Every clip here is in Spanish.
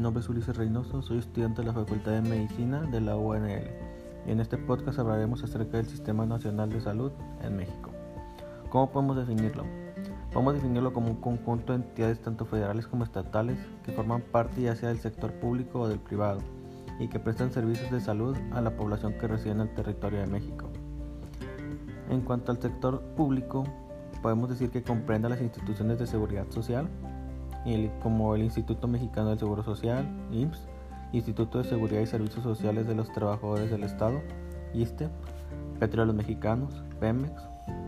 mi nombre es Ulises Reynoso, soy estudiante de la Facultad de Medicina de la UNL y en este podcast hablaremos acerca del Sistema Nacional de Salud en México. ¿Cómo podemos definirlo? Podemos definirlo como un conjunto de entidades tanto federales como estatales que forman parte ya sea del sector público o del privado y que prestan servicios de salud a la población que reside en el territorio de México. En cuanto al sector público, podemos decir que comprende las instituciones de seguridad social, como el Instituto Mexicano del Seguro Social, Instituto de Seguridad y Servicios Sociales de los Trabajadores del Estado, ISTE, Petróleos Mexicanos, Pemex,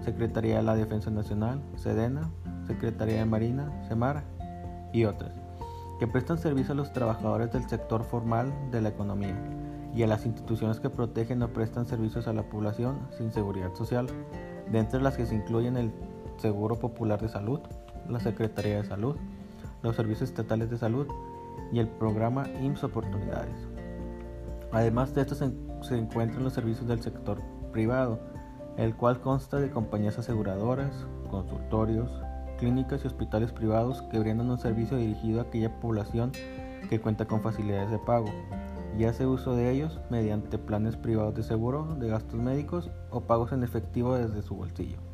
Secretaría de la Defensa Nacional, SEDENA, Secretaría de Marina, SEMAR y otras, que prestan servicio a los trabajadores del sector formal de la economía y a las instituciones que protegen o prestan servicios a la población sin seguridad social, de entre las que se incluyen el Seguro Popular de Salud, la Secretaría de Salud, los servicios estatales de salud y el programa IMSS Oportunidades. Además de esto se, encuentran los servicios del sector privado, el cual consta de compañías aseguradoras, consultorios, clínicas y hospitales privados que brindan un servicio dirigido a aquella población que cuenta con facilidades de pago y hace uso de ellos mediante planes privados de seguro de gastos médicos o pagos en efectivo desde su bolsillo.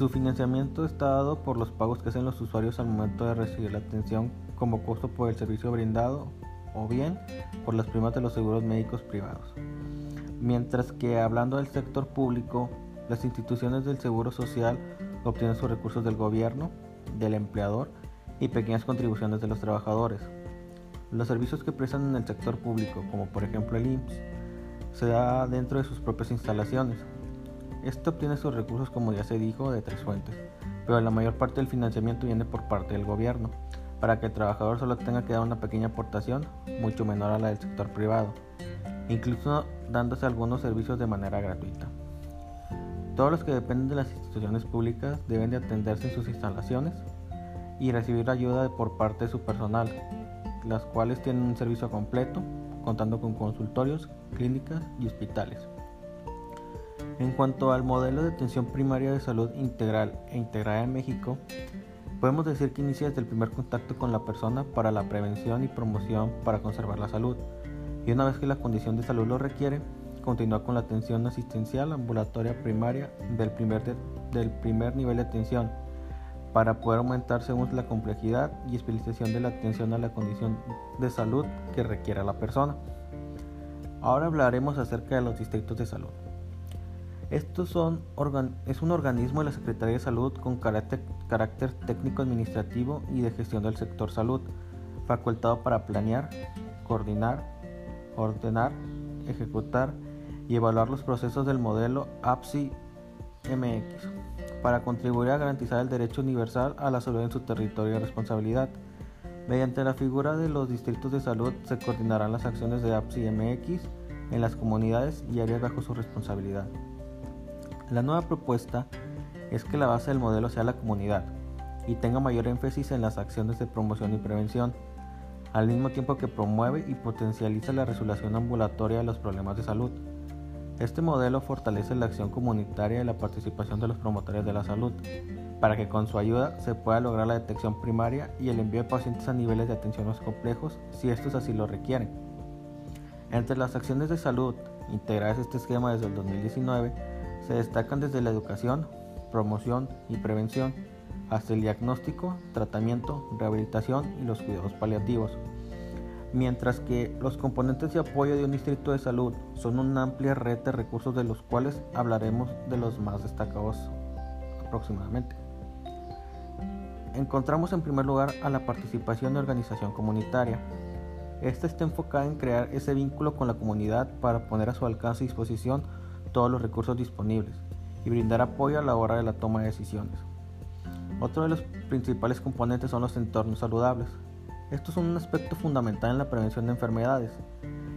Su financiamiento está dado por los pagos que hacen los usuarios al momento de recibir la atención como costo por el servicio brindado o bien por las primas de los seguros médicos privados. Mientras que hablando del sector público, las instituciones del Seguro Social obtienen sus recursos del gobierno, del empleador y pequeñas contribuciones de los trabajadores. Los servicios que prestan en el sector público, como por ejemplo el IMSS, se da dentro de sus propias instalaciones, este obtiene sus recursos, como ya se dijo, de tres fuentes, pero la mayor parte del financiamiento viene por parte del gobierno, para que el trabajador solo tenga que dar una pequeña aportación, mucho menor a la del sector privado, incluso dándose algunos servicios de manera gratuita. Todos los que dependen de las instituciones públicas deben de atenderse en sus instalaciones y recibir ayuda por parte de su personal, las cuales tienen un servicio completo, contando con consultorios, clínicas y hospitales. En cuanto al modelo de atención primaria de salud integral e integrada en México, podemos decir que inicia desde el primer contacto con la persona para la prevención y promoción para conservar la salud, y una vez que la condición de salud lo requiere, continúa con la atención asistencial ambulatoria primaria del primer, del primer nivel de atención, para poder aumentar según la complejidad y especialización de la atención a la condición de salud que requiera la persona. Ahora hablaremos acerca de los distritos de salud. Estos son es un organismo de la Secretaría de Salud con carácter, carácter técnico-administrativo y de gestión del sector salud, facultado para planear, coordinar, ordenar, ejecutar y evaluar los procesos del modelo APSI MX para contribuir a garantizar el derecho universal a la salud en su territorio de responsabilidad. Mediante la figura de los distritos de salud se coordinarán las acciones de APSI MX en las comunidades y áreas bajo su responsabilidad. La nueva propuesta es que la base del modelo sea la comunidad y tenga mayor énfasis en las acciones de promoción y prevención, al mismo tiempo que promueve y potencializa la resolución ambulatoria de los problemas de salud. Este modelo fortalece la acción comunitaria y la participación de los promotores de la salud, para que con su ayuda se pueda lograr la detección primaria y el envío de pacientes a niveles de atención más complejos si estos así lo requieren. Entre las acciones de salud integradas a este esquema desde el 2019 se destacan desde la educación, promoción y prevención, hasta el diagnóstico, tratamiento, rehabilitación y los cuidados paliativos. Mientras que los componentes de apoyo de un distrito de salud son una amplia red de recursos de los cuales hablaremos de los más destacados aproximadamente. Encontramos en primer lugar a la participación de organización comunitaria. Esta está enfocada en crear ese vínculo con la comunidad para poner a su alcance y disposición todos los recursos disponibles y brindar apoyo a la hora de la toma de decisiones. Otro de los principales componentes son los entornos saludables. Estos son un aspecto fundamental en la prevención de enfermedades.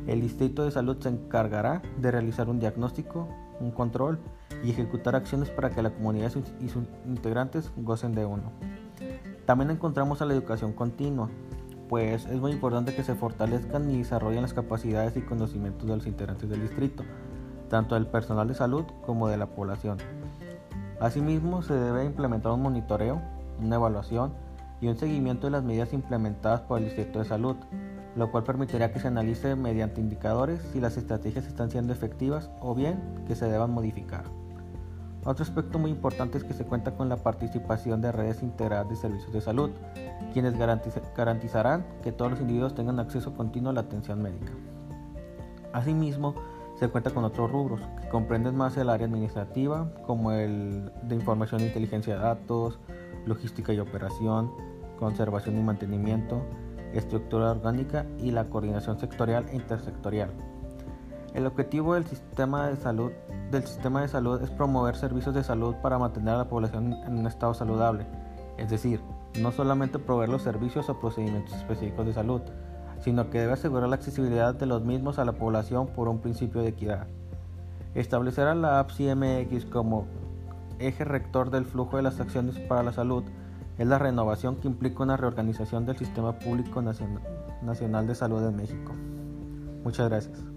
El Distrito de Salud se encargará de realizar un diagnóstico, un control y ejecutar acciones para que la comunidad y sus integrantes gocen de uno. También encontramos a la educación continua, pues es muy importante que se fortalezcan y desarrollen las capacidades y conocimientos de los integrantes del distrito tanto del personal de salud como de la población. Asimismo, se debe implementar un monitoreo, una evaluación y un seguimiento de las medidas implementadas por el Distrito de Salud, lo cual permitiría que se analice mediante indicadores si las estrategias están siendo efectivas o bien que se deban modificar. Otro aspecto muy importante es que se cuenta con la participación de redes integradas de servicios de salud, quienes garantizarán que todos los individuos tengan acceso continuo a la atención médica. Asimismo, se cuenta con otros rubros que comprenden más el área administrativa, como el de información e inteligencia de datos, logística y operación, conservación y mantenimiento, estructura orgánica y la coordinación sectorial e intersectorial. El objetivo del sistema de salud del sistema de salud es promover servicios de salud para mantener a la población en un estado saludable, es decir, no solamente proveer los servicios o procedimientos específicos de salud, sino que debe asegurar la accesibilidad de los mismos a la población por un principio de equidad. Establecer a la APSI-MX como eje rector del flujo de las acciones para la salud es la renovación que implica una reorganización del sistema público nacional de salud en México. Muchas gracias.